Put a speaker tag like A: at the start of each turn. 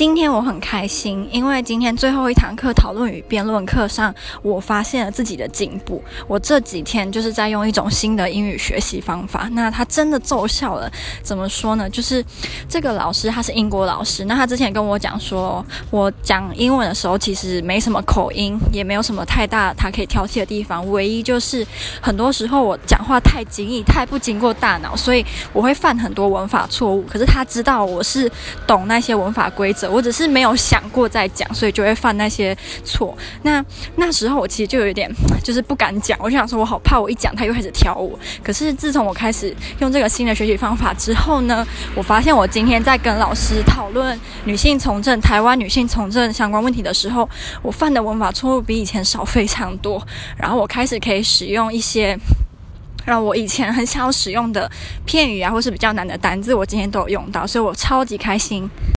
A: 今天我很开心，因为今天最后一堂课讨论与辩论课上，我发现了自己的进步。我这几天就是在用一种新的英语学习方法，那它真的奏效了。怎么说呢？就是这个老师他是英国老师，那他之前跟我讲说，我讲英文的时候其实没什么口音，也没有什么太大他可以挑剔的地方，唯一就是很多时候我讲话太惊异，太不经过大脑，所以我会犯很多文法错误。可是他知道我是懂那些文法规则。我只是没有想过再讲，所以就会犯那些错。那那时候我其实就有点就是不敢讲，我就想说，我好怕我一讲他又开始挑我。可是自从我开始用这个新的学习方法之后呢，我发现我今天在跟老师讨论女性从政、台湾女性从政相关问题的时候，我犯的文法错误比以前少非常多。然后我开始可以使用一些让我以前很想要使用的片语啊，或是比较难的单字，我今天都有用到，所以我超级开心。